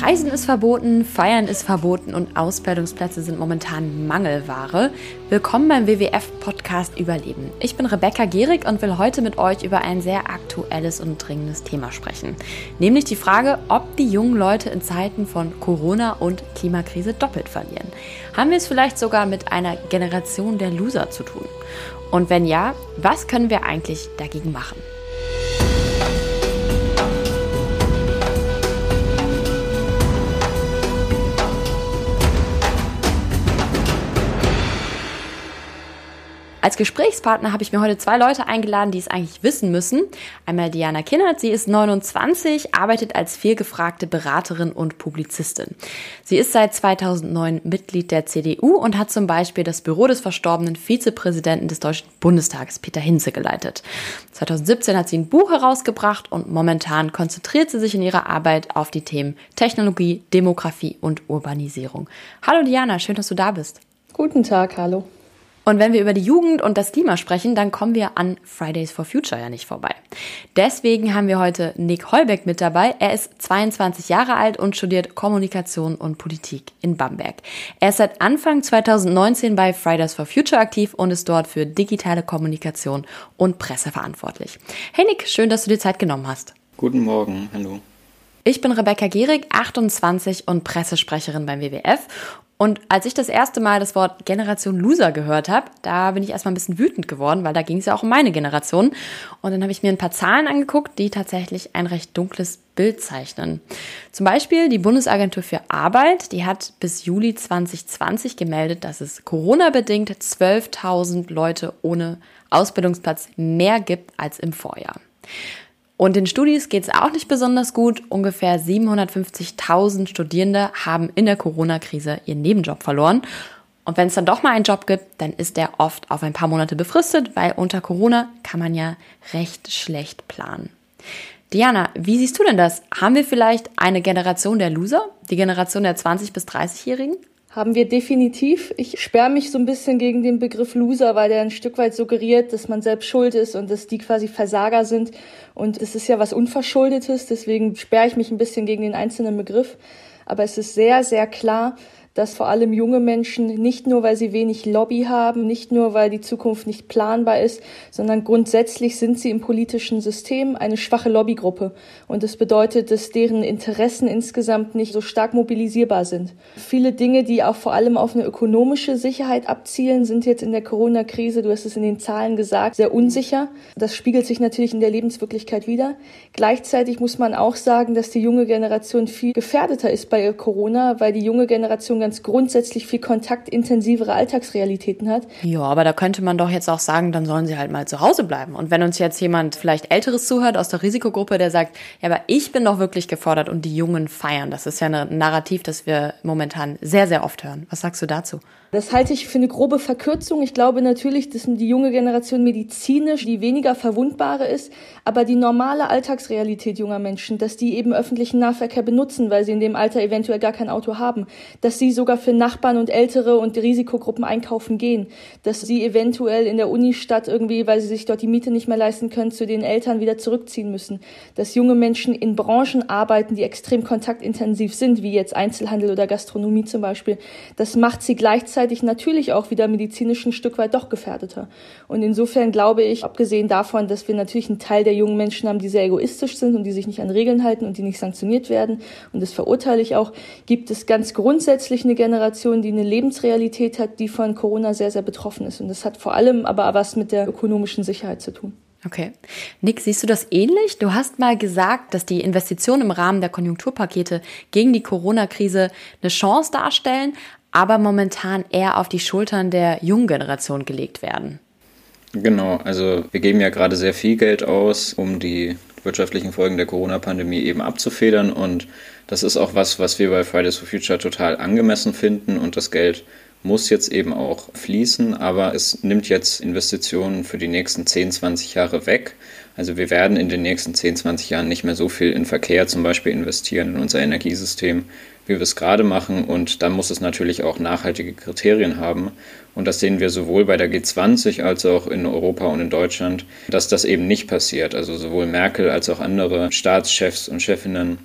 Reisen ist verboten, Feiern ist verboten und Ausbildungsplätze sind momentan Mangelware. Willkommen beim WWF-Podcast Überleben. Ich bin Rebecca Gehrig und will heute mit euch über ein sehr aktuelles und dringendes Thema sprechen. Nämlich die Frage, ob die jungen Leute in Zeiten von Corona und Klimakrise doppelt verlieren. Haben wir es vielleicht sogar mit einer Generation der Loser zu tun? Und wenn ja, was können wir eigentlich dagegen machen? Als Gesprächspartner habe ich mir heute zwei Leute eingeladen, die es eigentlich wissen müssen. Einmal Diana Kinnert, sie ist 29, arbeitet als vielgefragte Beraterin und Publizistin. Sie ist seit 2009 Mitglied der CDU und hat zum Beispiel das Büro des verstorbenen Vizepräsidenten des Deutschen Bundestages, Peter Hinze, geleitet. 2017 hat sie ein Buch herausgebracht und momentan konzentriert sie sich in ihrer Arbeit auf die Themen Technologie, Demografie und Urbanisierung. Hallo Diana, schön, dass du da bist. Guten Tag, hallo. Und wenn wir über die Jugend und das Klima sprechen, dann kommen wir an Fridays for Future ja nicht vorbei. Deswegen haben wir heute Nick Heubeck mit dabei. Er ist 22 Jahre alt und studiert Kommunikation und Politik in Bamberg. Er ist seit Anfang 2019 bei Fridays for Future aktiv und ist dort für digitale Kommunikation und Presse verantwortlich. Hey Nick, schön, dass du dir Zeit genommen hast. Guten Morgen, hallo. Ich bin Rebecca Gehrig, 28 und Pressesprecherin beim WWF und als ich das erste Mal das Wort Generation Loser gehört habe, da bin ich erstmal ein bisschen wütend geworden, weil da ging es ja auch um meine Generation. Und dann habe ich mir ein paar Zahlen angeguckt, die tatsächlich ein recht dunkles Bild zeichnen. Zum Beispiel die Bundesagentur für Arbeit, die hat bis Juli 2020 gemeldet, dass es Corona-bedingt 12.000 Leute ohne Ausbildungsplatz mehr gibt als im Vorjahr. Und den Studis geht es auch nicht besonders gut. Ungefähr 750.000 Studierende haben in der Corona-Krise ihren Nebenjob verloren. Und wenn es dann doch mal einen Job gibt, dann ist der oft auf ein paar Monate befristet, weil unter Corona kann man ja recht schlecht planen. Diana, wie siehst du denn das? Haben wir vielleicht eine Generation der Loser, die Generation der 20- bis 30-Jährigen? Haben wir definitiv. Ich sperre mich so ein bisschen gegen den Begriff Loser, weil der ein Stück weit suggeriert, dass man selbst schuld ist und dass die quasi Versager sind. Und es ist ja was Unverschuldetes, deswegen sperre ich mich ein bisschen gegen den einzelnen Begriff. Aber es ist sehr, sehr klar, dass vor allem junge Menschen nicht nur, weil sie wenig Lobby haben, nicht nur, weil die Zukunft nicht planbar ist, sondern grundsätzlich sind sie im politischen System eine schwache Lobbygruppe. Und das bedeutet, dass deren Interessen insgesamt nicht so stark mobilisierbar sind. Viele Dinge, die auch vor allem auf eine ökonomische Sicherheit abzielen, sind jetzt in der Corona-Krise, du hast es in den Zahlen gesagt, sehr unsicher. Das spiegelt sich natürlich in der Lebenswirklichkeit wieder. Gleichzeitig muss man auch sagen, dass die junge Generation viel gefährdeter ist bei Corona, weil die junge Generation ganz grundsätzlich viel kontaktintensivere Alltagsrealitäten hat. Ja, aber da könnte man doch jetzt auch sagen, dann sollen sie halt mal zu Hause bleiben. Und wenn uns jetzt jemand vielleicht Älteres zuhört aus der Risikogruppe, der sagt, ja, aber ich bin doch wirklich gefordert und die Jungen feiern. Das ist ja ein Narrativ, das wir momentan sehr, sehr oft hören. Was sagst du dazu? Das halte ich für eine grobe Verkürzung. Ich glaube natürlich, dass die junge Generation medizinisch die weniger verwundbare ist, aber die normale Alltagsrealität junger Menschen, dass die eben öffentlichen Nahverkehr benutzen, weil sie in dem Alter eventuell gar kein Auto haben, dass sie sogar für Nachbarn und Ältere und Risikogruppen einkaufen gehen, dass sie eventuell in der Unistadt irgendwie, weil sie sich dort die Miete nicht mehr leisten können, zu den Eltern wieder zurückziehen müssen, dass junge Menschen in Branchen arbeiten, die extrem kontaktintensiv sind, wie jetzt Einzelhandel oder Gastronomie zum Beispiel. Das macht sie gleichzeitig natürlich auch wieder medizinisch ein Stück weit doch gefährdeter. Und insofern glaube ich, abgesehen davon, dass wir natürlich einen Teil der jungen Menschen haben, die sehr egoistisch sind und die sich nicht an Regeln halten und die nicht sanktioniert werden, und das verurteile ich auch, gibt es ganz grundsätzlich eine Generation, die eine Lebensrealität hat, die von Corona sehr, sehr betroffen ist. Und das hat vor allem aber was mit der ökonomischen Sicherheit zu tun. Okay. Nick, siehst du das ähnlich? Du hast mal gesagt, dass die Investitionen im Rahmen der Konjunkturpakete gegen die Corona-Krise eine Chance darstellen, aber momentan eher auf die Schultern der jungen Generation gelegt werden. Genau, also wir geben ja gerade sehr viel Geld aus, um die wirtschaftlichen Folgen der Corona-Pandemie eben abzufedern. Und das ist auch was, was wir bei Fridays for Future total angemessen finden. Und das Geld muss jetzt eben auch fließen, aber es nimmt jetzt Investitionen für die nächsten 10, 20 Jahre weg. Also wir werden in den nächsten 10, 20 Jahren nicht mehr so viel in Verkehr zum Beispiel investieren, in unser Energiesystem, wie wir es gerade machen. Und dann muss es natürlich auch nachhaltige Kriterien haben. Und das sehen wir sowohl bei der G20 als auch in Europa und in Deutschland, dass das eben nicht passiert. Also sowohl Merkel als auch andere Staatschefs und Chefinnen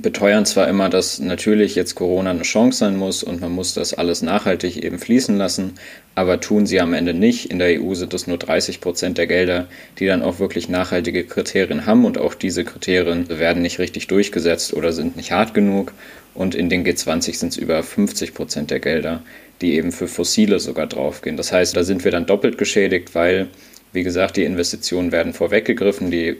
beteuern zwar immer, dass natürlich jetzt Corona eine Chance sein muss und man muss das alles nachhaltig eben fließen lassen, aber tun sie am Ende nicht. In der EU sind es nur 30 Prozent der Gelder, die dann auch wirklich nachhaltige Kriterien haben und auch diese Kriterien werden nicht richtig durchgesetzt oder sind nicht hart genug. Und in den G20 sind es über 50 Prozent der Gelder, die eben für Fossile sogar draufgehen. Das heißt, da sind wir dann doppelt geschädigt, weil wie gesagt, die Investitionen werden vorweggegriffen, die äh,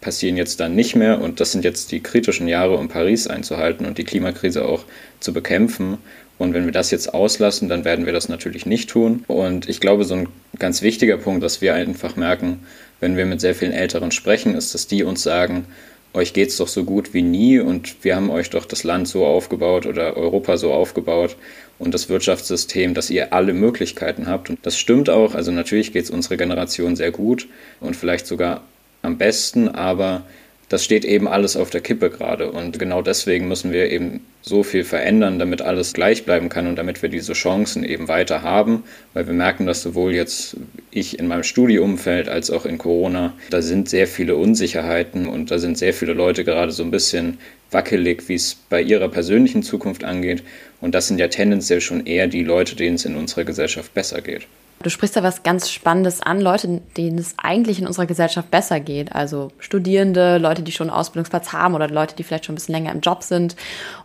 passieren jetzt dann nicht mehr und das sind jetzt die kritischen Jahre, um Paris einzuhalten und die Klimakrise auch zu bekämpfen. Und wenn wir das jetzt auslassen, dann werden wir das natürlich nicht tun. Und ich glaube, so ein ganz wichtiger Punkt, dass wir einfach merken, wenn wir mit sehr vielen Älteren sprechen, ist, dass die uns sagen, euch geht es doch so gut wie nie und wir haben euch doch das Land so aufgebaut oder Europa so aufgebaut und das Wirtschaftssystem, dass ihr alle Möglichkeiten habt. Und das stimmt auch. Also natürlich geht es unserer Generation sehr gut und vielleicht sogar am besten, aber das steht eben alles auf der Kippe gerade. Und genau deswegen müssen wir eben so viel verändern, damit alles gleich bleiben kann und damit wir diese Chancen eben weiter haben. Weil wir merken, dass sowohl jetzt ich in meinem Studiumfeld als auch in Corona, da sind sehr viele Unsicherheiten und da sind sehr viele Leute gerade so ein bisschen wackelig, wie es bei ihrer persönlichen Zukunft angeht. Und das sind ja tendenziell schon eher die Leute, denen es in unserer Gesellschaft besser geht. Du sprichst da was ganz Spannendes an, Leute, denen es eigentlich in unserer Gesellschaft besser geht. Also Studierende, Leute, die schon einen Ausbildungsplatz haben oder Leute, die vielleicht schon ein bisschen länger im Job sind.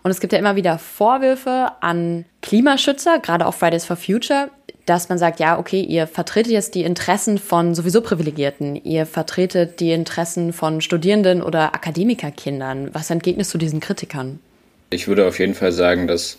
Und es gibt ja immer wieder Vorwürfe an Klimaschützer, gerade auf Fridays for Future, dass man sagt, ja, okay, ihr vertretet jetzt die Interessen von sowieso Privilegierten, ihr vertretet die Interessen von Studierenden oder Akademikerkindern. Was entgegnest du diesen Kritikern? Ich würde auf jeden Fall sagen, dass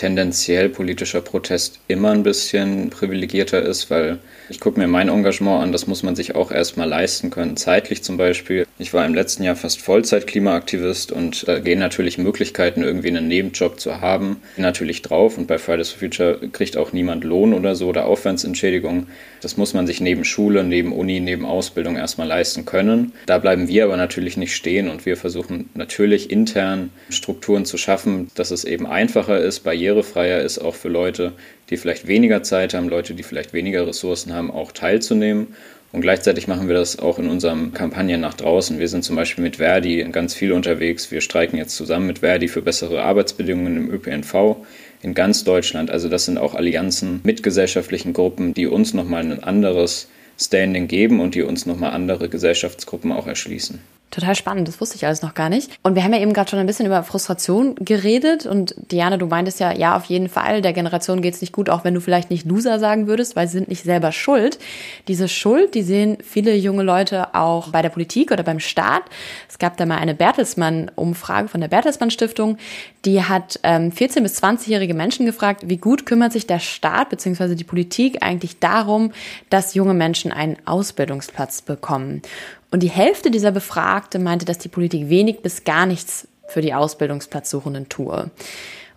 tendenziell politischer Protest immer ein bisschen privilegierter ist, weil ich gucke mir mein Engagement an, das muss man sich auch erstmal leisten können, zeitlich zum Beispiel. Ich war im letzten Jahr fast Vollzeit Klimaaktivist und da gehen natürlich Möglichkeiten, irgendwie einen Nebenjob zu haben, natürlich drauf und bei Fridays for Future kriegt auch niemand Lohn oder so oder Aufwandsentschädigung. Das muss man sich neben Schule, neben Uni, neben Ausbildung erstmal leisten können. Da bleiben wir aber natürlich nicht stehen und wir versuchen natürlich intern Strukturen zu schaffen, dass es eben einfacher ist, barrierefreier ist, auch für Leute, die vielleicht weniger Zeit haben, Leute, die vielleicht weniger Ressourcen haben, auch teilzunehmen. Und gleichzeitig machen wir das auch in unseren Kampagnen nach draußen. Wir sind zum Beispiel mit Verdi ganz viel unterwegs. Wir streiken jetzt zusammen mit Verdi für bessere Arbeitsbedingungen im ÖPNV in ganz Deutschland. Also das sind auch Allianzen mit gesellschaftlichen Gruppen, die uns nochmal ein anderes Standing geben und die uns nochmal andere Gesellschaftsgruppen auch erschließen. Total spannend, das wusste ich alles noch gar nicht. Und wir haben ja eben gerade schon ein bisschen über Frustration geredet. Und Diana, du meintest ja, ja, auf jeden Fall, der Generation geht's nicht gut, auch wenn du vielleicht nicht Loser sagen würdest, weil sie sind nicht selber schuld. Diese Schuld, die sehen viele junge Leute auch bei der Politik oder beim Staat. Es gab da mal eine Bertelsmann-Umfrage von der Bertelsmann Stiftung, die hat ähm, 14- bis 20-jährige Menschen gefragt, wie gut kümmert sich der Staat bzw. die Politik eigentlich darum, dass junge Menschen einen Ausbildungsplatz bekommen. Und die Hälfte dieser Befragte meinte, dass die Politik wenig bis gar nichts für die Ausbildungsplatzsuchenden tue.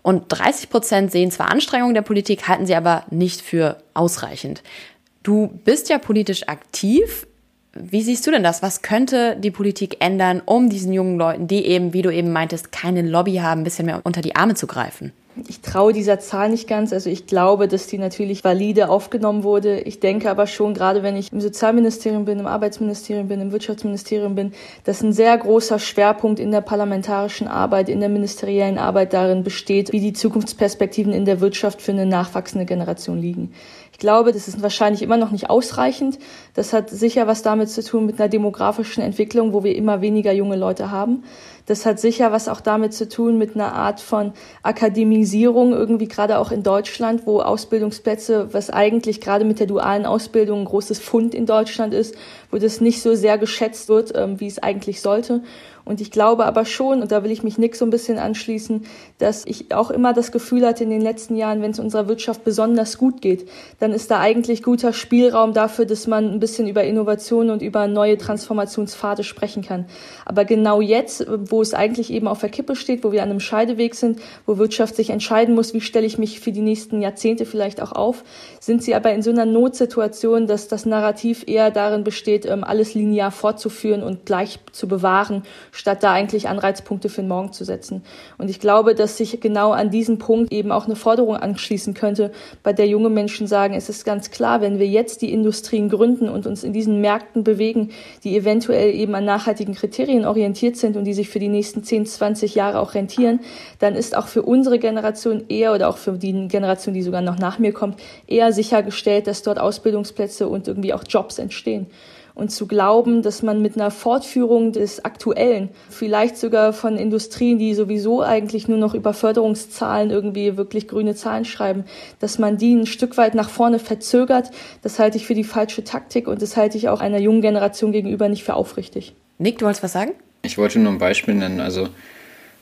Und 30 Prozent sehen zwar Anstrengungen der Politik, halten sie aber nicht für ausreichend. Du bist ja politisch aktiv. Wie siehst du denn das? Was könnte die Politik ändern, um diesen jungen Leuten, die eben, wie du eben meintest, keine Lobby haben, ein bisschen mehr unter die Arme zu greifen? Ich traue dieser Zahl nicht ganz. Also ich glaube, dass die natürlich valide aufgenommen wurde. Ich denke aber schon, gerade wenn ich im Sozialministerium bin, im Arbeitsministerium bin, im Wirtschaftsministerium bin, dass ein sehr großer Schwerpunkt in der parlamentarischen Arbeit, in der ministeriellen Arbeit darin besteht, wie die Zukunftsperspektiven in der Wirtschaft für eine nachwachsende Generation liegen. Ich glaube, das ist wahrscheinlich immer noch nicht ausreichend. Das hat sicher was damit zu tun mit einer demografischen Entwicklung, wo wir immer weniger junge Leute haben. Das hat sicher was auch damit zu tun mit einer Art von Akademisierung, irgendwie gerade auch in Deutschland, wo Ausbildungsplätze, was eigentlich gerade mit der dualen Ausbildung ein großes Fund in Deutschland ist, wo das nicht so sehr geschätzt wird, ähm, wie es eigentlich sollte. Und ich glaube aber schon, und da will ich mich Nick so ein bisschen anschließen, dass ich auch immer das Gefühl hatte in den letzten Jahren, wenn es unserer Wirtschaft besonders gut geht, dann ist da eigentlich guter Spielraum dafür, dass man ein bisschen über Innovation und über neue Transformationspfade sprechen kann. Aber genau jetzt, wo es eigentlich eben auf der Kippe steht, wo wir an einem Scheideweg sind, wo Wirtschaft sich entscheiden muss, wie stelle ich mich für die nächsten Jahrzehnte vielleicht auch auf, sind sie aber in so einer Notsituation, dass das Narrativ eher darin besteht, ähm, alles linear fortzuführen und gleich zu bewahren, statt da eigentlich Anreizpunkte für den Morgen zu setzen. Und ich glaube, dass sich genau an diesen Punkt eben auch eine Forderung anschließen könnte, bei der junge Menschen sagen, es ist ganz klar, wenn wir jetzt die Industrien gründen und uns in diesen Märkten bewegen, die eventuell eben an nachhaltigen Kriterien orientiert sind und die sich für die nächsten 10, 20 Jahre auch rentieren, dann ist auch für unsere Generation eher oder auch für die Generation, die sogar noch nach mir kommt, eher sichergestellt, dass dort Ausbildungsplätze und irgendwie auch Jobs entstehen und zu glauben, dass man mit einer Fortführung des Aktuellen, vielleicht sogar von Industrien, die sowieso eigentlich nur noch über Förderungszahlen irgendwie wirklich grüne Zahlen schreiben, dass man die ein Stück weit nach vorne verzögert, das halte ich für die falsche Taktik und das halte ich auch einer jungen Generation gegenüber nicht für aufrichtig. Nick, du wolltest was sagen? Ich wollte nur ein Beispiel nennen. Also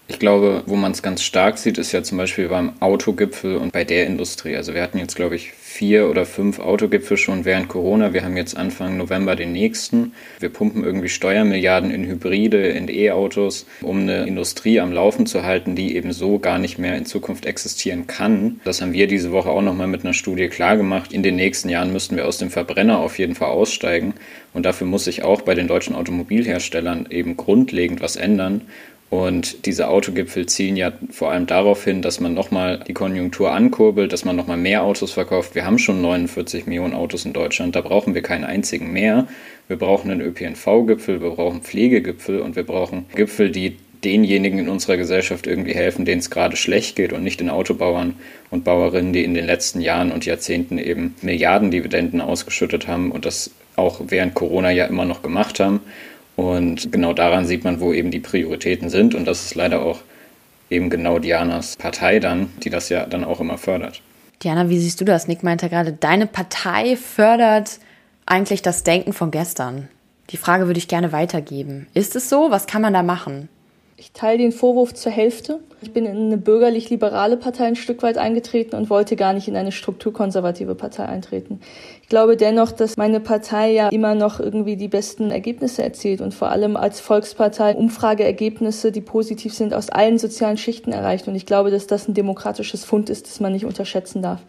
ich glaube, wo man es ganz stark sieht, ist ja zum Beispiel beim Autogipfel und bei der Industrie. Also wir hatten jetzt, glaube ich, vier oder fünf Autogipfel schon während Corona. Wir haben jetzt Anfang November den nächsten. Wir pumpen irgendwie Steuermilliarden in Hybride, in E-Autos, um eine Industrie am Laufen zu halten, die eben so gar nicht mehr in Zukunft existieren kann. Das haben wir diese Woche auch nochmal mit einer Studie klargemacht. In den nächsten Jahren müssten wir aus dem Verbrenner auf jeden Fall aussteigen. Und dafür muss sich auch bei den deutschen Automobilherstellern eben grundlegend was ändern. Und diese Autogipfel zielen ja vor allem darauf hin, dass man nochmal die Konjunktur ankurbelt, dass man nochmal mehr Autos verkauft. Wir haben schon 49 Millionen Autos in Deutschland, da brauchen wir keinen einzigen mehr. Wir brauchen einen ÖPNV-Gipfel, wir brauchen Pflegegipfel und wir brauchen Gipfel, die denjenigen in unserer Gesellschaft irgendwie helfen, denen es gerade schlecht geht und nicht den Autobauern und Bauerinnen, die in den letzten Jahren und Jahrzehnten eben Milliardendividenden ausgeschüttet haben und das auch während Corona ja immer noch gemacht haben. Und genau daran sieht man, wo eben die Prioritäten sind. Und das ist leider auch eben genau Dianas Partei dann, die das ja dann auch immer fördert. Diana, wie siehst du das? Nick meinte gerade, deine Partei fördert eigentlich das Denken von gestern. Die Frage würde ich gerne weitergeben. Ist es so? Was kann man da machen? Ich teile den Vorwurf zur Hälfte. Ich bin in eine bürgerlich-liberale Partei ein Stück weit eingetreten und wollte gar nicht in eine strukturkonservative Partei eintreten. Ich glaube dennoch, dass meine Partei ja immer noch irgendwie die besten Ergebnisse erzielt und vor allem als Volkspartei Umfrageergebnisse, die positiv sind, aus allen sozialen Schichten erreicht. Und ich glaube, dass das ein demokratisches Fund ist, das man nicht unterschätzen darf.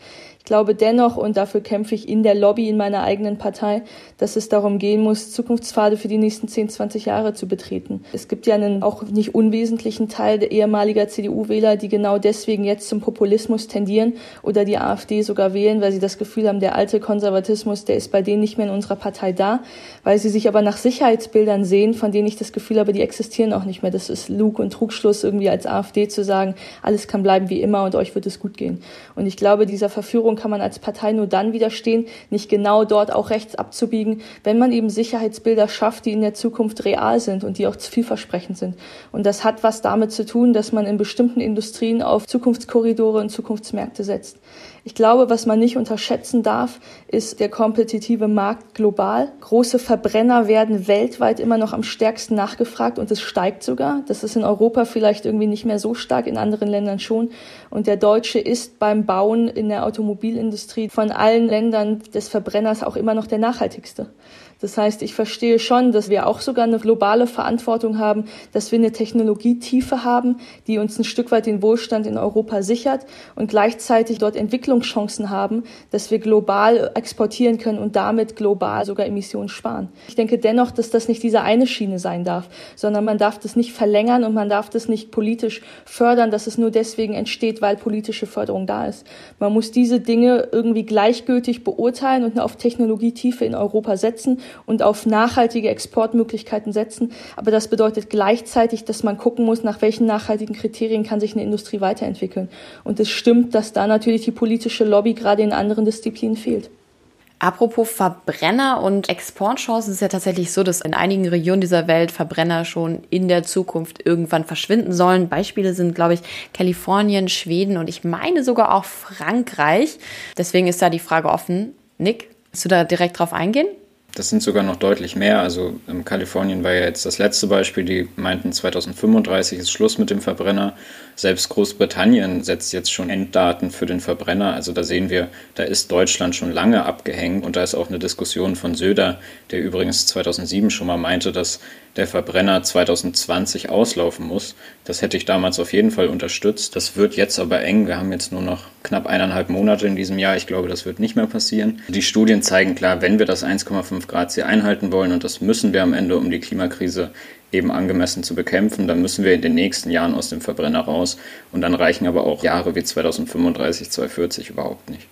Ich glaube dennoch, und dafür kämpfe ich in der Lobby in meiner eigenen Partei, dass es darum gehen muss, Zukunftspfade für die nächsten 10, 20 Jahre zu betreten. Es gibt ja einen auch nicht unwesentlichen Teil der ehemaliger CDU-Wähler, die genau deswegen jetzt zum Populismus tendieren oder die AfD sogar wählen, weil sie das Gefühl haben, der alte Konservatismus, der ist bei denen nicht mehr in unserer Partei da, weil sie sich aber nach Sicherheitsbildern sehen, von denen ich das Gefühl habe, die existieren auch nicht mehr. Das ist Lug und Trugschluss, irgendwie als AfD zu sagen, alles kann bleiben wie immer und euch wird es gut gehen. Und ich glaube, dieser Verführung Regierung kann man als Partei nur dann widerstehen, nicht genau dort auch rechts abzubiegen, wenn man eben Sicherheitsbilder schafft, die in der Zukunft real sind und die auch vielversprechend sind. Und das hat was damit zu tun, dass man in bestimmten Industrien auf Zukunftskorridore und Zukunftsmärkte setzt. Ich glaube, was man nicht unterschätzen darf, ist der kompetitive Markt global. Große Verbrenner werden weltweit immer noch am stärksten nachgefragt und es steigt sogar. Das ist in Europa vielleicht irgendwie nicht mehr so stark, in anderen Ländern schon. Und der Deutsche ist beim Bauen in der Automobilindustrie von allen Ländern des Verbrenners auch immer noch der nachhaltigste. Das heißt, ich verstehe schon, dass wir auch sogar eine globale Verantwortung haben, dass wir eine Technologietiefe haben, die uns ein Stück weit den Wohlstand in Europa sichert und gleichzeitig dort Entwicklungschancen haben, dass wir global exportieren können und damit global sogar Emissionen sparen. Ich denke dennoch, dass das nicht diese eine Schiene sein darf, sondern man darf das nicht verlängern und man darf das nicht politisch fördern, dass es nur deswegen entsteht, weil politische Förderung da ist. Man muss diese Dinge irgendwie gleichgültig beurteilen und auf Technologietiefe in Europa setzen und auf nachhaltige Exportmöglichkeiten setzen. Aber das bedeutet gleichzeitig, dass man gucken muss, nach welchen nachhaltigen Kriterien kann sich eine Industrie weiterentwickeln. Und es stimmt, dass da natürlich die politische Lobby gerade in anderen Disziplinen fehlt. Apropos Verbrenner und Exportchancen ist ja tatsächlich so, dass in einigen Regionen dieser Welt Verbrenner schon in der Zukunft irgendwann verschwinden sollen. Beispiele sind, glaube ich, Kalifornien, Schweden und ich meine sogar auch Frankreich. Deswegen ist da die Frage offen. Nick, willst du da direkt drauf eingehen? Das sind sogar noch deutlich mehr. Also in Kalifornien war ja jetzt das letzte Beispiel, die meinten 2035 ist Schluss mit dem Verbrenner. Selbst Großbritannien setzt jetzt schon Enddaten für den Verbrenner. Also da sehen wir, da ist Deutschland schon lange abgehängt und da ist auch eine Diskussion von Söder, der übrigens 2007 schon mal meinte, dass der Verbrenner 2020 auslaufen muss. Das hätte ich damals auf jeden Fall unterstützt. Das wird jetzt aber eng. Wir haben jetzt nur noch knapp eineinhalb Monate in diesem Jahr. Ich glaube, das wird nicht mehr passieren. Die Studien zeigen klar, wenn wir das 1,5 Grad Ziel einhalten wollen, und das müssen wir am Ende, um die Klimakrise eben angemessen zu bekämpfen, dann müssen wir in den nächsten Jahren aus dem Verbrenner raus. Und dann reichen aber auch Jahre wie 2035, 2040 überhaupt nicht.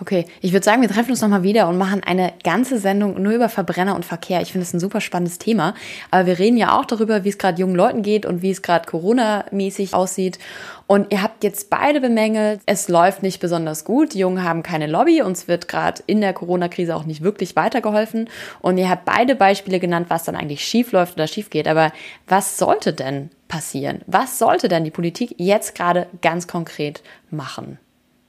Okay, ich würde sagen, wir treffen uns nochmal wieder und machen eine ganze Sendung nur über Verbrenner und Verkehr. Ich finde es ein super spannendes Thema. Aber wir reden ja auch darüber, wie es gerade jungen Leuten geht und wie es gerade Corona-mäßig aussieht. Und ihr habt jetzt beide bemängelt, es läuft nicht besonders gut. Die Jungen haben keine Lobby. Uns wird gerade in der Corona-Krise auch nicht wirklich weitergeholfen. Und ihr habt beide Beispiele genannt, was dann eigentlich schief läuft oder schief geht. Aber was sollte denn passieren? Was sollte denn die Politik jetzt gerade ganz konkret machen?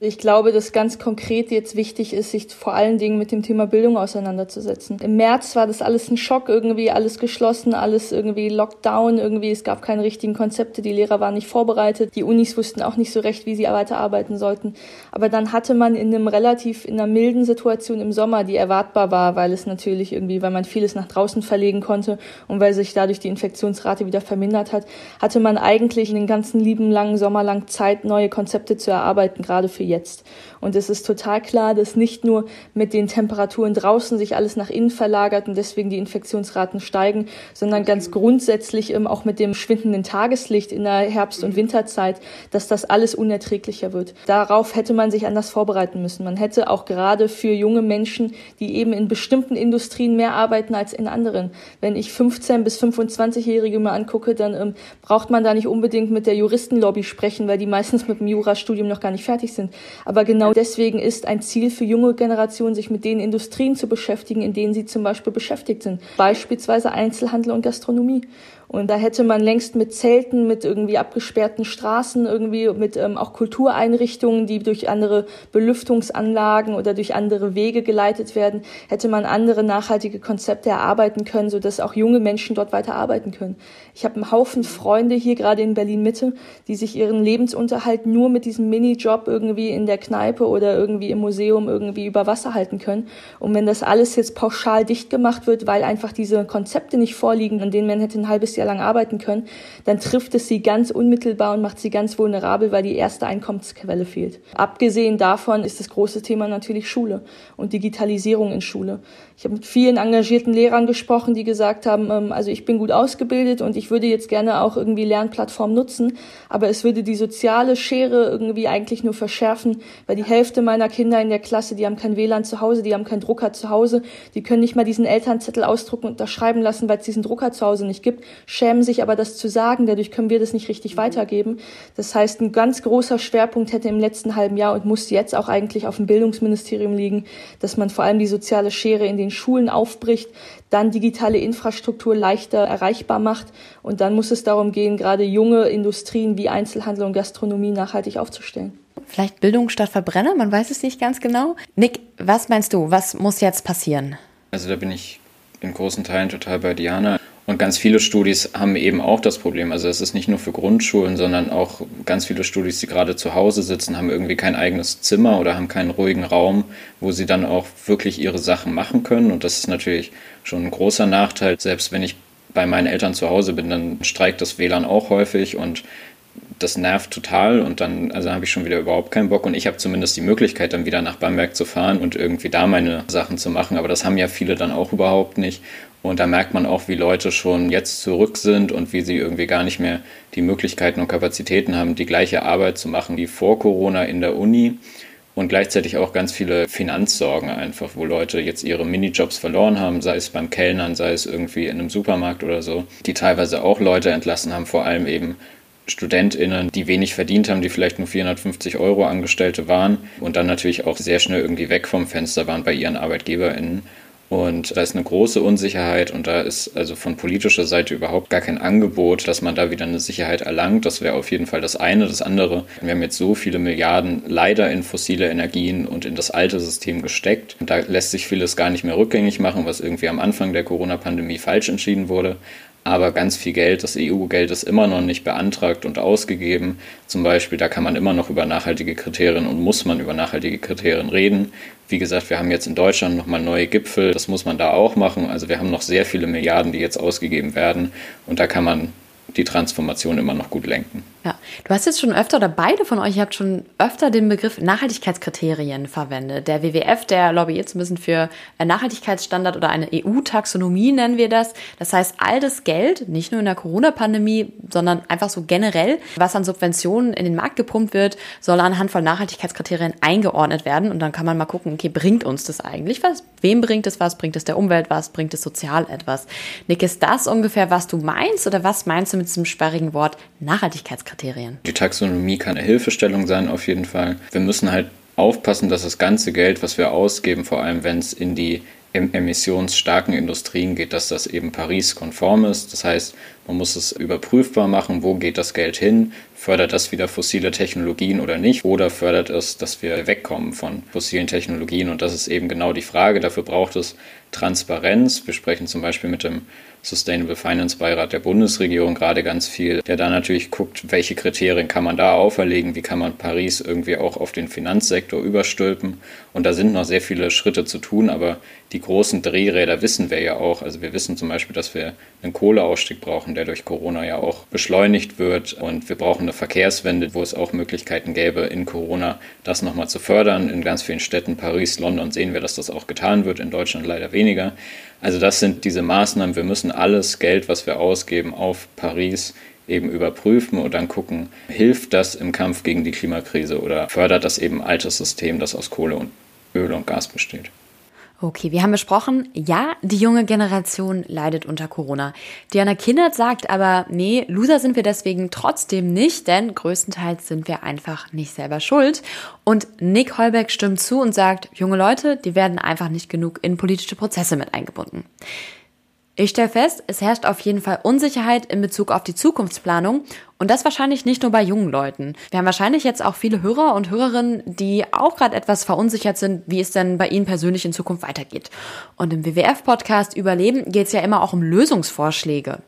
Ich glaube, dass ganz konkret jetzt wichtig ist, sich vor allen Dingen mit dem Thema Bildung auseinanderzusetzen. Im März war das alles ein Schock, irgendwie alles geschlossen, alles irgendwie Lockdown, irgendwie es gab keine richtigen Konzepte, die Lehrer waren nicht vorbereitet, die Unis wussten auch nicht so recht, wie sie weiterarbeiten sollten. Aber dann hatte man in einem relativ, in einer milden Situation im Sommer, die erwartbar war, weil es natürlich irgendwie, weil man vieles nach draußen verlegen konnte und weil sich dadurch die Infektionsrate wieder vermindert hat, hatte man eigentlich den ganzen lieben langen Sommer lang Zeit, neue Konzepte zu erarbeiten, gerade für jetzt. Und es ist total klar, dass nicht nur mit den Temperaturen draußen sich alles nach innen verlagert und deswegen die Infektionsraten steigen, sondern ganz grundsätzlich ähm, auch mit dem schwindenden Tageslicht in der Herbst- und Winterzeit, dass das alles unerträglicher wird. Darauf hätte man sich anders vorbereiten müssen. Man hätte auch gerade für junge Menschen, die eben in bestimmten Industrien mehr arbeiten als in anderen. Wenn ich 15 bis 25-Jährige mir angucke, dann ähm, braucht man da nicht unbedingt mit der Juristenlobby sprechen, weil die meistens mit dem Jurastudium noch gar nicht fertig sind. Aber genau deswegen ist ein Ziel für junge Generationen, sich mit den Industrien zu beschäftigen, in denen sie zum Beispiel beschäftigt sind. Beispielsweise Einzelhandel und Gastronomie. Und da hätte man längst mit Zelten, mit irgendwie abgesperrten Straßen, irgendwie mit ähm, auch Kultureinrichtungen, die durch andere Belüftungsanlagen oder durch andere Wege geleitet werden, hätte man andere nachhaltige Konzepte erarbeiten können, sodass auch junge Menschen dort weiter arbeiten können. Ich habe einen Haufen Freunde hier gerade in Berlin Mitte, die sich ihren Lebensunterhalt nur mit diesem Minijob irgendwie in der Kneipe oder irgendwie im Museum irgendwie über Wasser halten können. Und wenn das alles jetzt pauschal dicht gemacht wird, weil einfach diese Konzepte nicht vorliegen, an denen man hätte ein halbes Jahr lang arbeiten können, dann trifft es sie ganz unmittelbar und macht sie ganz vulnerabel, weil die erste Einkommensquelle fehlt. Abgesehen davon ist das große Thema natürlich Schule und Digitalisierung in Schule. Ich habe mit vielen engagierten Lehrern gesprochen, die gesagt haben, ähm, also ich bin gut ausgebildet und ich würde jetzt gerne auch irgendwie Lernplattformen nutzen, aber es würde die soziale Schere irgendwie eigentlich nur verschärfen, weil die Hälfte meiner Kinder in der Klasse, die haben kein WLAN zu Hause, die haben keinen Drucker zu Hause, die können nicht mal diesen Elternzettel ausdrucken und unterschreiben lassen, weil es diesen Drucker zu Hause nicht gibt, schämen sich aber das zu sagen, dadurch können wir das nicht richtig weitergeben. Das heißt, ein ganz großer Schwerpunkt hätte im letzten halben Jahr und muss jetzt auch eigentlich auf dem Bildungsministerium liegen, dass man vor allem die soziale Schere in den den Schulen aufbricht, dann digitale Infrastruktur leichter erreichbar macht. Und dann muss es darum gehen, gerade junge Industrien wie Einzelhandel und Gastronomie nachhaltig aufzustellen. Vielleicht Bildung statt Verbrenner, man weiß es nicht ganz genau. Nick, was meinst du, was muss jetzt passieren? Also da bin ich in großen Teilen total bei Diana. Und ganz viele Studis haben eben auch das Problem. Also es ist nicht nur für Grundschulen, sondern auch ganz viele Studis, die gerade zu Hause sitzen, haben irgendwie kein eigenes Zimmer oder haben keinen ruhigen Raum, wo sie dann auch wirklich ihre Sachen machen können. Und das ist natürlich schon ein großer Nachteil. Selbst wenn ich bei meinen Eltern zu Hause bin, dann streikt das WLAN auch häufig und das nervt total und dann also habe ich schon wieder überhaupt keinen Bock und ich habe zumindest die Möglichkeit dann wieder nach Bamberg zu fahren und irgendwie da meine Sachen zu machen, aber das haben ja viele dann auch überhaupt nicht und da merkt man auch, wie Leute schon jetzt zurück sind und wie sie irgendwie gar nicht mehr die Möglichkeiten und Kapazitäten haben, die gleiche Arbeit zu machen wie vor Corona in der Uni. Und gleichzeitig auch ganz viele Finanzsorgen einfach, wo Leute jetzt ihre Minijobs verloren haben, sei es beim Kellnern, sei es irgendwie in einem Supermarkt oder so, die teilweise auch Leute entlassen haben, vor allem eben StudentInnen, die wenig verdient haben, die vielleicht nur 450 Euro Angestellte waren und dann natürlich auch sehr schnell irgendwie weg vom Fenster waren bei ihren ArbeitgeberInnen. Und da ist eine große Unsicherheit und da ist also von politischer Seite überhaupt gar kein Angebot, dass man da wieder eine Sicherheit erlangt. Das wäre auf jeden Fall das eine. Das andere, wir haben jetzt so viele Milliarden leider in fossile Energien und in das alte System gesteckt. Und da lässt sich vieles gar nicht mehr rückgängig machen, was irgendwie am Anfang der Corona-Pandemie falsch entschieden wurde aber ganz viel Geld, das EU-Geld ist immer noch nicht beantragt und ausgegeben. Zum Beispiel, da kann man immer noch über nachhaltige Kriterien und muss man über nachhaltige Kriterien reden. Wie gesagt, wir haben jetzt in Deutschland nochmal neue Gipfel, das muss man da auch machen. Also wir haben noch sehr viele Milliarden, die jetzt ausgegeben werden und da kann man die Transformation immer noch gut lenken. Ja, du hast jetzt schon öfter oder beide von euch, ihr habt schon öfter den Begriff Nachhaltigkeitskriterien verwendet. Der WWF, der lobbyiert ein bisschen für Nachhaltigkeitsstandard oder eine EU-Taxonomie nennen wir das. Das heißt, all das Geld, nicht nur in der Corona-Pandemie, sondern einfach so generell, was an Subventionen in den Markt gepumpt wird, soll anhand von Nachhaltigkeitskriterien eingeordnet werden. Und dann kann man mal gucken, okay, bringt uns das eigentlich was? Wem bringt es was? Bringt es der Umwelt was? Bringt es sozial etwas? Nick, ist das ungefähr, was du meinst oder was meinst du mit diesem sperrigen Wort Nachhaltigkeitskriterien? Kriterien. Die Taxonomie kann eine Hilfestellung sein, auf jeden Fall. Wir müssen halt aufpassen, dass das ganze Geld, was wir ausgeben, vor allem wenn es in die emissionsstarken Industrien geht, dass das eben Paris-konform ist. Das heißt, man muss es überprüfbar machen, wo geht das Geld hin, fördert das wieder fossile Technologien oder nicht, oder fördert es, dass wir wegkommen von fossilen Technologien. Und das ist eben genau die Frage. Dafür braucht es Transparenz. Wir sprechen zum Beispiel mit dem Sustainable Finance Beirat der Bundesregierung gerade ganz viel, der da natürlich guckt, welche Kriterien kann man da auferlegen, wie kann man Paris irgendwie auch auf den Finanzsektor überstülpen. Und da sind noch sehr viele Schritte zu tun, aber die großen Drehräder wissen wir ja auch. Also wir wissen zum Beispiel, dass wir einen Kohleausstieg brauchen, der durch Corona ja auch beschleunigt wird. Und wir brauchen eine Verkehrswende, wo es auch Möglichkeiten gäbe, in Corona das nochmal zu fördern. In ganz vielen Städten, Paris, London, sehen wir, dass das auch getan wird, in Deutschland leider weniger. Also das sind diese Maßnahmen. Wir müssen alles Geld, was wir ausgeben, auf Paris eben überprüfen und dann gucken, hilft das im Kampf gegen die Klimakrise oder fördert das eben altes System, das aus Kohle und Öl und Gas besteht. Okay, wir haben besprochen, ja, die junge Generation leidet unter Corona. Diana Kindert sagt aber, nee, Loser sind wir deswegen trotzdem nicht, denn größtenteils sind wir einfach nicht selber schuld. Und Nick Holbeck stimmt zu und sagt, junge Leute, die werden einfach nicht genug in politische Prozesse mit eingebunden. Ich stelle fest, es herrscht auf jeden Fall Unsicherheit in Bezug auf die Zukunftsplanung und das wahrscheinlich nicht nur bei jungen Leuten. Wir haben wahrscheinlich jetzt auch viele Hörer und Hörerinnen, die auch gerade etwas verunsichert sind, wie es denn bei ihnen persönlich in Zukunft weitergeht. Und im WWF-Podcast Überleben geht es ja immer auch um Lösungsvorschläge.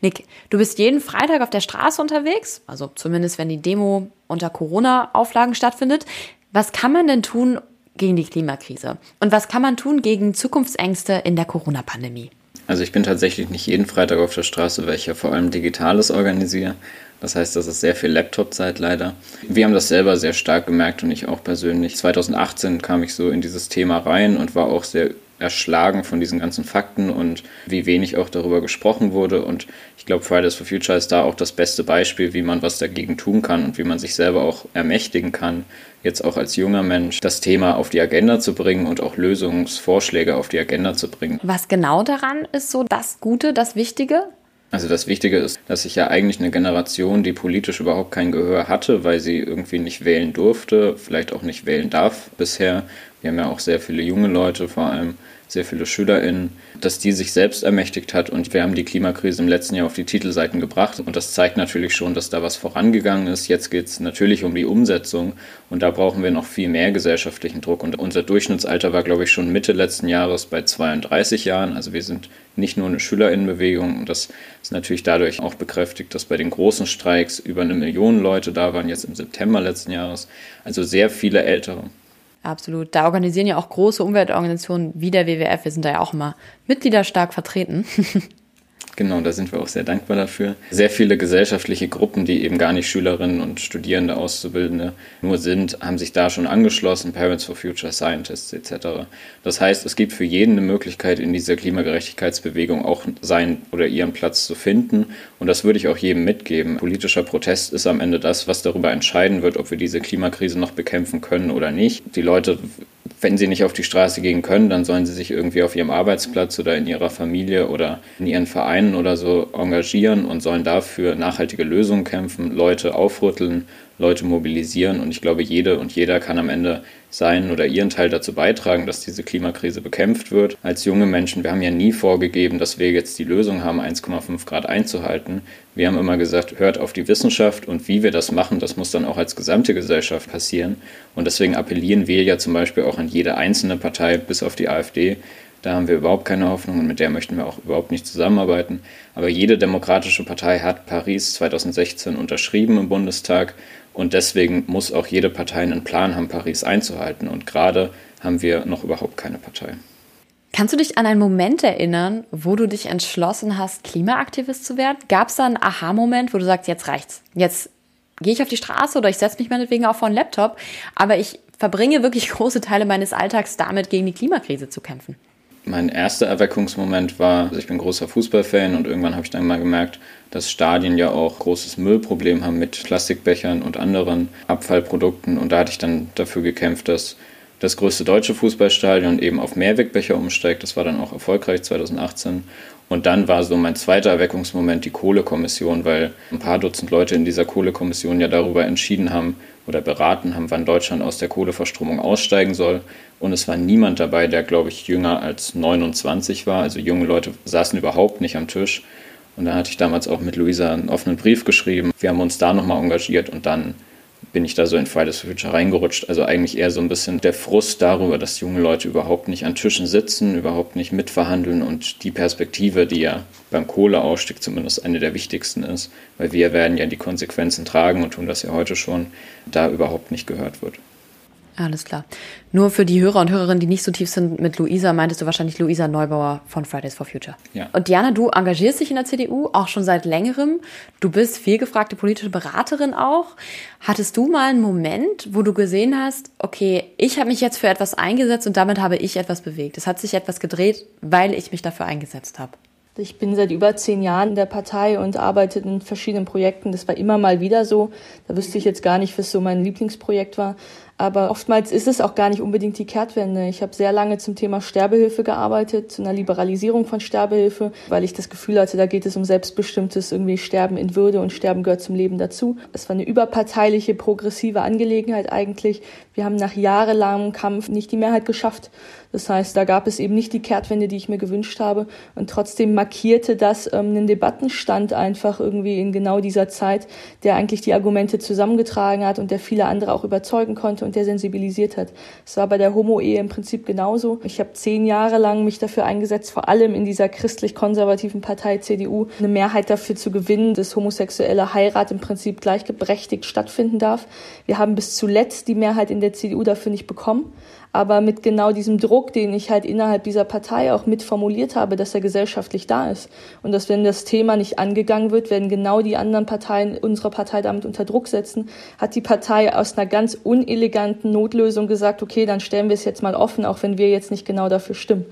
Nick, du bist jeden Freitag auf der Straße unterwegs, also zumindest wenn die Demo unter Corona-Auflagen stattfindet. Was kann man denn tun gegen die Klimakrise? Und was kann man tun gegen Zukunftsängste in der Corona-Pandemie? Also ich bin tatsächlich nicht jeden Freitag auf der Straße, weil ich ja vor allem Digitales organisiere. Das heißt, das ist sehr viel Laptop-Zeit leider. Wir haben das selber sehr stark gemerkt und ich auch persönlich. 2018 kam ich so in dieses Thema rein und war auch sehr erschlagen von diesen ganzen Fakten und wie wenig auch darüber gesprochen wurde. Und ich glaube, Fridays for Future ist da auch das beste Beispiel, wie man was dagegen tun kann und wie man sich selber auch ermächtigen kann, jetzt auch als junger Mensch das Thema auf die Agenda zu bringen und auch Lösungsvorschläge auf die Agenda zu bringen. Was genau daran ist so das Gute, das Wichtige? Also das Wichtige ist, dass sich ja eigentlich eine Generation, die politisch überhaupt kein Gehör hatte, weil sie irgendwie nicht wählen durfte, vielleicht auch nicht wählen darf bisher. Wir haben ja auch sehr viele junge Leute vor allem, sehr viele SchülerInnen, dass die sich selbst ermächtigt hat und wir haben die Klimakrise im letzten Jahr auf die Titelseiten gebracht und das zeigt natürlich schon, dass da was vorangegangen ist. Jetzt geht es natürlich um die Umsetzung und da brauchen wir noch viel mehr gesellschaftlichen Druck und unser Durchschnittsalter war, glaube ich, schon Mitte letzten Jahres bei 32 Jahren. Also wir sind nicht nur eine SchülerInnenbewegung und das ist natürlich dadurch auch bekräftigt, dass bei den großen Streiks über eine Million Leute da waren, jetzt im September letzten Jahres. Also sehr viele Ältere. Absolut. Da organisieren ja auch große Umweltorganisationen wie der WWF. Wir sind da ja auch immer mitgliederstark vertreten. Genau, da sind wir auch sehr dankbar dafür. Sehr viele gesellschaftliche Gruppen, die eben gar nicht Schülerinnen und Studierende, Auszubildende nur sind, haben sich da schon angeschlossen, Parents for Future Scientists etc. Das heißt, es gibt für jeden eine Möglichkeit, in dieser Klimagerechtigkeitsbewegung auch seinen oder ihren Platz zu finden. Und das würde ich auch jedem mitgeben. Politischer Protest ist am Ende das, was darüber entscheiden wird, ob wir diese Klimakrise noch bekämpfen können oder nicht. Die Leute wenn sie nicht auf die Straße gehen können, dann sollen sie sich irgendwie auf ihrem Arbeitsplatz oder in ihrer Familie oder in ihren Vereinen oder so engagieren und sollen dafür nachhaltige Lösungen kämpfen, Leute aufrütteln, Leute mobilisieren. Und ich glaube, jede und jeder kann am Ende seinen oder ihren Teil dazu beitragen, dass diese Klimakrise bekämpft wird. Als junge Menschen, wir haben ja nie vorgegeben, dass wir jetzt die Lösung haben, 1,5 Grad einzuhalten. Wir haben immer gesagt, hört auf die Wissenschaft und wie wir das machen, das muss dann auch als gesamte Gesellschaft passieren. Und deswegen appellieren wir ja zum Beispiel auch an jede einzelne Partei, bis auf die AfD, da haben wir überhaupt keine Hoffnung und mit der möchten wir auch überhaupt nicht zusammenarbeiten. Aber jede demokratische Partei hat Paris 2016 unterschrieben im Bundestag und deswegen muss auch jede Partei einen Plan haben, Paris einzuhalten. Und gerade haben wir noch überhaupt keine Partei. Kannst du dich an einen Moment erinnern, wo du dich entschlossen hast, Klimaaktivist zu werden? Gab es da einen Aha-Moment, wo du sagst, jetzt reicht's? Jetzt gehe ich auf die Straße oder ich setze mich meinetwegen auch vor einen Laptop, aber ich verbringe wirklich große Teile meines Alltags damit, gegen die Klimakrise zu kämpfen mein erster Erweckungsmoment war, also ich bin großer Fußballfan und irgendwann habe ich dann mal gemerkt, dass Stadien ja auch großes Müllproblem haben mit Plastikbechern und anderen Abfallprodukten und da hatte ich dann dafür gekämpft, dass das größte deutsche Fußballstadion eben auf Mehrwegbecher umsteigt. Das war dann auch erfolgreich 2018. Und dann war so mein zweiter Erweckungsmoment die Kohlekommission, weil ein paar Dutzend Leute in dieser Kohlekommission ja darüber entschieden haben oder beraten haben, wann Deutschland aus der Kohleverstromung aussteigen soll. Und es war niemand dabei, der, glaube ich, jünger als 29 war. Also junge Leute saßen überhaupt nicht am Tisch. Und da hatte ich damals auch mit Luisa einen offenen Brief geschrieben. Wir haben uns da nochmal engagiert und dann bin ich da so in Fridays for Future reingerutscht. Also eigentlich eher so ein bisschen der Frust darüber, dass junge Leute überhaupt nicht an Tischen sitzen, überhaupt nicht mitverhandeln und die Perspektive, die ja beim Kohleausstieg zumindest eine der wichtigsten ist, weil wir werden ja die Konsequenzen tragen und tun das ja heute schon, da überhaupt nicht gehört wird. Alles klar. Nur für die Hörer und Hörerinnen, die nicht so tief sind mit Luisa, meintest du wahrscheinlich Luisa Neubauer von Fridays for Future. Ja. Und Diana, du engagierst dich in der CDU auch schon seit längerem. Du bist vielgefragte politische Beraterin auch. Hattest du mal einen Moment, wo du gesehen hast, okay, ich habe mich jetzt für etwas eingesetzt und damit habe ich etwas bewegt. Es hat sich etwas gedreht, weil ich mich dafür eingesetzt habe. Ich bin seit über zehn Jahren in der Partei und arbeite in verschiedenen Projekten. Das war immer mal wieder so. Da wüsste ich jetzt gar nicht, was so mein Lieblingsprojekt war. Aber oftmals ist es auch gar nicht unbedingt die Kehrtwende. Ich habe sehr lange zum Thema Sterbehilfe gearbeitet, zu einer Liberalisierung von Sterbehilfe, weil ich das Gefühl hatte, da geht es um selbstbestimmtes irgendwie Sterben in Würde und Sterben gehört zum Leben dazu. Es war eine überparteiliche, progressive Angelegenheit eigentlich. Wir haben nach jahrelangem Kampf nicht die Mehrheit geschafft. Das heißt, da gab es eben nicht die Kehrtwende, die ich mir gewünscht habe. Und trotzdem markierte das ähm, einen Debattenstand einfach irgendwie in genau dieser Zeit, der eigentlich die Argumente zusammengetragen hat und der viele andere auch überzeugen konnte und der sensibilisiert hat. Es war bei der Homo-Ehe im Prinzip genauso. Ich habe zehn Jahre lang mich dafür eingesetzt, vor allem in dieser christlich-konservativen Partei CDU, eine Mehrheit dafür zu gewinnen, dass homosexuelle Heirat im Prinzip gleichberechtigt stattfinden darf. Wir haben bis zuletzt die Mehrheit in der CDU dafür nicht bekommen aber mit genau diesem Druck, den ich halt innerhalb dieser Partei auch mit formuliert habe, dass er gesellschaftlich da ist. Und dass wenn das Thema nicht angegangen wird, werden genau die anderen Parteien unserer Partei damit unter Druck setzen, hat die Partei aus einer ganz uneleganten Notlösung gesagt, okay, dann stellen wir es jetzt mal offen, auch wenn wir jetzt nicht genau dafür stimmen.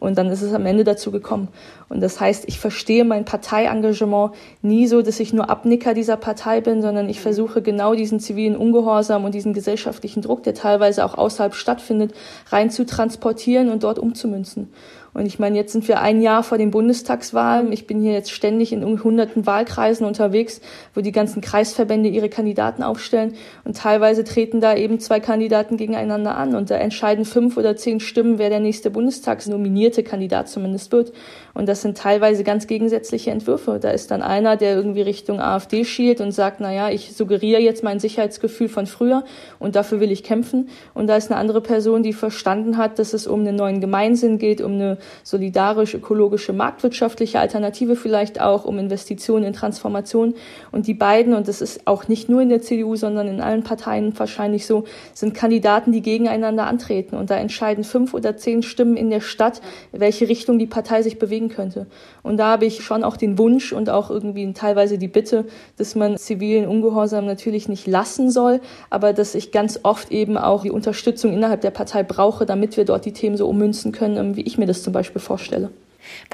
Und dann ist es am Ende dazu gekommen. Und das heißt, ich verstehe mein Parteiengagement nie so, dass ich nur Abnicker dieser Partei bin, sondern ich versuche genau diesen zivilen Ungehorsam und diesen gesellschaftlichen Druck, der teilweise auch außerhalb stattfindet, rein zu transportieren und dort umzumünzen. Und ich meine, jetzt sind wir ein Jahr vor den Bundestagswahlen. Ich bin hier jetzt ständig in hunderten Wahlkreisen unterwegs, wo die ganzen Kreisverbände ihre Kandidaten aufstellen. Und teilweise treten da eben zwei Kandidaten gegeneinander an. Und da entscheiden fünf oder zehn Stimmen, wer der nächste Bundestagsnominierte Kandidat zumindest wird. Und das sind teilweise ganz gegensätzliche Entwürfe. Da ist dann einer, der irgendwie Richtung AfD schielt und sagt, na ja, ich suggeriere jetzt mein Sicherheitsgefühl von früher und dafür will ich kämpfen. Und da ist eine andere Person, die verstanden hat, dass es um einen neuen Gemeinsinn geht, um eine solidarisch, ökologische, marktwirtschaftliche Alternative vielleicht auch, um Investitionen in Transformation. Und die beiden, und das ist auch nicht nur in der CDU, sondern in allen Parteien wahrscheinlich so, sind Kandidaten, die gegeneinander antreten. Und da entscheiden fünf oder zehn Stimmen in der Stadt, welche Richtung die Partei sich bewegen könnte. Und da habe ich schon auch den Wunsch und auch irgendwie teilweise die Bitte, dass man zivilen Ungehorsam natürlich nicht lassen soll, aber dass ich ganz oft eben auch die Unterstützung innerhalb der Partei brauche, damit wir dort die Themen so ummünzen können, wie ich mir das zum Beispiel vorstelle.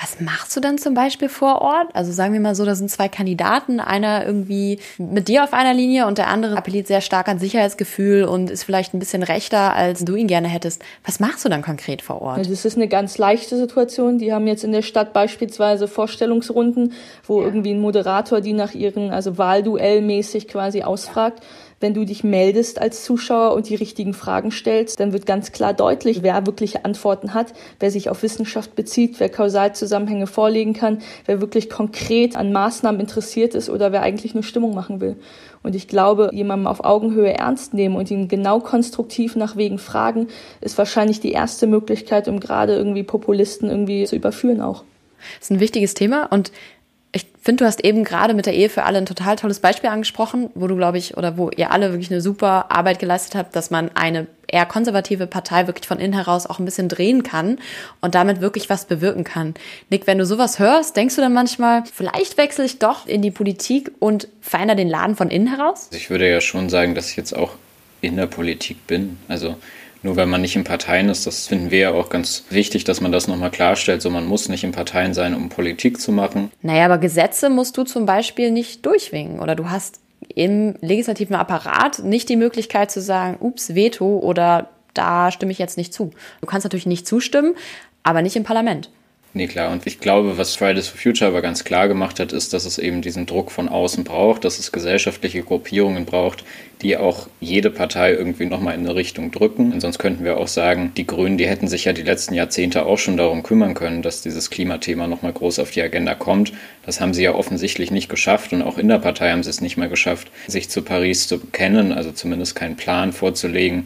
Was machst du dann zum Beispiel vor Ort? Also sagen wir mal so, da sind zwei Kandidaten, einer irgendwie mit dir auf einer Linie und der andere appelliert sehr stark an Sicherheitsgefühl und ist vielleicht ein bisschen rechter, als du ihn gerne hättest. Was machst du dann konkret vor Ort? Also das ist eine ganz leichte Situation. Die haben jetzt in der Stadt beispielsweise Vorstellungsrunden, wo ja. irgendwie ein Moderator die nach ihren, also Wahlduell mäßig quasi ausfragt. Wenn du dich meldest als Zuschauer und die richtigen Fragen stellst, dann wird ganz klar deutlich, wer wirkliche Antworten hat, wer sich auf Wissenschaft bezieht, wer Kausalzusammenhänge vorlegen kann, wer wirklich konkret an Maßnahmen interessiert ist oder wer eigentlich nur Stimmung machen will. Und ich glaube, jemanden auf Augenhöhe ernst nehmen und ihn genau konstruktiv nach Wegen fragen, ist wahrscheinlich die erste Möglichkeit, um gerade irgendwie Populisten irgendwie zu überführen auch. Das ist ein wichtiges Thema und finde, du hast eben gerade mit der Ehe für alle ein total tolles Beispiel angesprochen, wo du, glaube ich, oder wo ihr alle wirklich eine super Arbeit geleistet habt, dass man eine eher konservative Partei wirklich von innen heraus auch ein bisschen drehen kann und damit wirklich was bewirken kann. Nick, wenn du sowas hörst, denkst du dann manchmal, vielleicht wechsle ich doch in die Politik und verändere den Laden von innen heraus? Ich würde ja schon sagen, dass ich jetzt auch in der Politik bin. Also nur weil man nicht in Parteien ist, das finden wir ja auch ganz wichtig, dass man das nochmal klarstellt. So, man muss nicht in Parteien sein, um Politik zu machen. Naja, aber Gesetze musst du zum Beispiel nicht durchwingen oder du hast im legislativen Apparat nicht die Möglichkeit zu sagen, ups, Veto oder da stimme ich jetzt nicht zu. Du kannst natürlich nicht zustimmen, aber nicht im Parlament. Nee, klar. Und ich glaube, was Fridays for Future aber ganz klar gemacht hat, ist, dass es eben diesen Druck von außen braucht, dass es gesellschaftliche Gruppierungen braucht, die auch jede Partei irgendwie nochmal in eine Richtung drücken. Und sonst könnten wir auch sagen, die Grünen, die hätten sich ja die letzten Jahrzehnte auch schon darum kümmern können, dass dieses Klimathema nochmal groß auf die Agenda kommt. Das haben sie ja offensichtlich nicht geschafft und auch in der Partei haben sie es nicht mehr geschafft, sich zu Paris zu bekennen, also zumindest keinen Plan vorzulegen,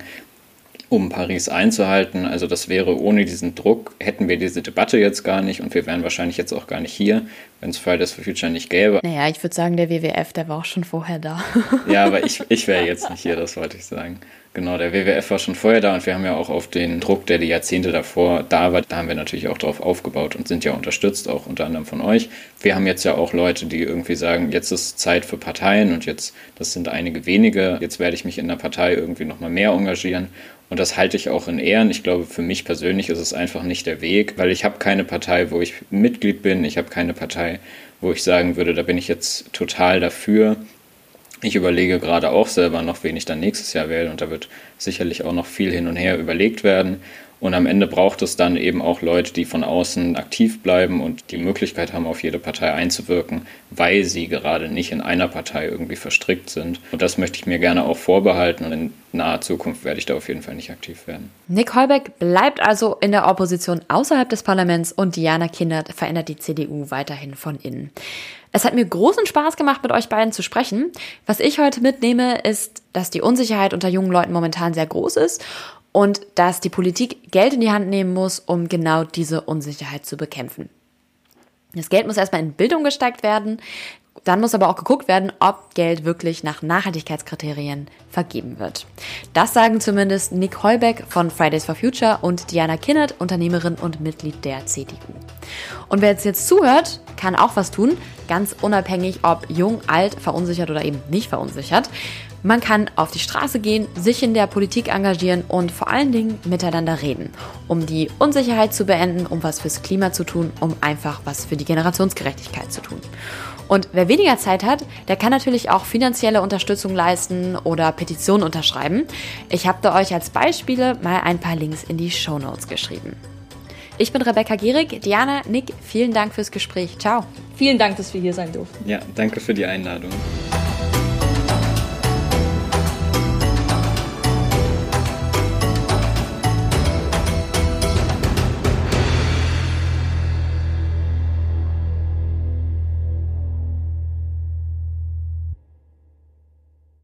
um Paris einzuhalten. Also das wäre ohne diesen Druck, hätten wir diese Debatte jetzt gar nicht und wir wären wahrscheinlich jetzt auch gar nicht hier, wenn es Fridays for Future nicht gäbe. Naja, ich würde sagen, der WWF, der war auch schon vorher da. ja, aber ich, ich wäre jetzt nicht hier, das wollte ich sagen. Genau, der WWF war schon vorher da und wir haben ja auch auf den Druck, der die Jahrzehnte davor da war, da haben wir natürlich auch drauf aufgebaut und sind ja unterstützt, auch unter anderem von euch. Wir haben jetzt ja auch Leute, die irgendwie sagen, jetzt ist Zeit für Parteien und jetzt, das sind einige wenige, jetzt werde ich mich in der Partei irgendwie nochmal mehr engagieren und das halte ich auch in Ehren. Ich glaube, für mich persönlich ist es einfach nicht der Weg, weil ich habe keine Partei, wo ich Mitglied bin. Ich habe keine Partei, wo ich sagen würde, da bin ich jetzt total dafür. Ich überlege gerade auch selber noch, wen ich dann nächstes Jahr wähle und da wird sicherlich auch noch viel hin und her überlegt werden. Und am Ende braucht es dann eben auch Leute, die von außen aktiv bleiben und die Möglichkeit haben, auf jede Partei einzuwirken, weil sie gerade nicht in einer Partei irgendwie verstrickt sind. Und das möchte ich mir gerne auch vorbehalten und in naher Zukunft werde ich da auf jeden Fall nicht aktiv werden. Nick Heubeck bleibt also in der Opposition außerhalb des Parlaments und Diana Kindert verändert die CDU weiterhin von innen. Es hat mir großen Spaß gemacht, mit euch beiden zu sprechen. Was ich heute mitnehme, ist, dass die Unsicherheit unter jungen Leuten momentan sehr groß ist und dass die Politik Geld in die Hand nehmen muss, um genau diese Unsicherheit zu bekämpfen. Das Geld muss erstmal in Bildung gesteckt werden. Dann muss aber auch geguckt werden, ob Geld wirklich nach Nachhaltigkeitskriterien vergeben wird. Das sagen zumindest Nick Heubeck von Fridays for Future und Diana Kinnert, Unternehmerin und Mitglied der CDU. Und wer jetzt, jetzt zuhört, kann auch was tun, ganz unabhängig, ob jung, alt, verunsichert oder eben nicht verunsichert. Man kann auf die Straße gehen, sich in der Politik engagieren und vor allen Dingen miteinander reden, um die Unsicherheit zu beenden, um was fürs Klima zu tun, um einfach was für die Generationsgerechtigkeit zu tun. Und wer weniger Zeit hat, der kann natürlich auch finanzielle Unterstützung leisten oder Petitionen unterschreiben. Ich habe da euch als Beispiele mal ein paar Links in die Show Notes geschrieben. Ich bin Rebecca Gierig. Diana, Nick, vielen Dank fürs Gespräch. Ciao. Vielen Dank, dass wir hier sein durften. Ja, danke für die Einladung.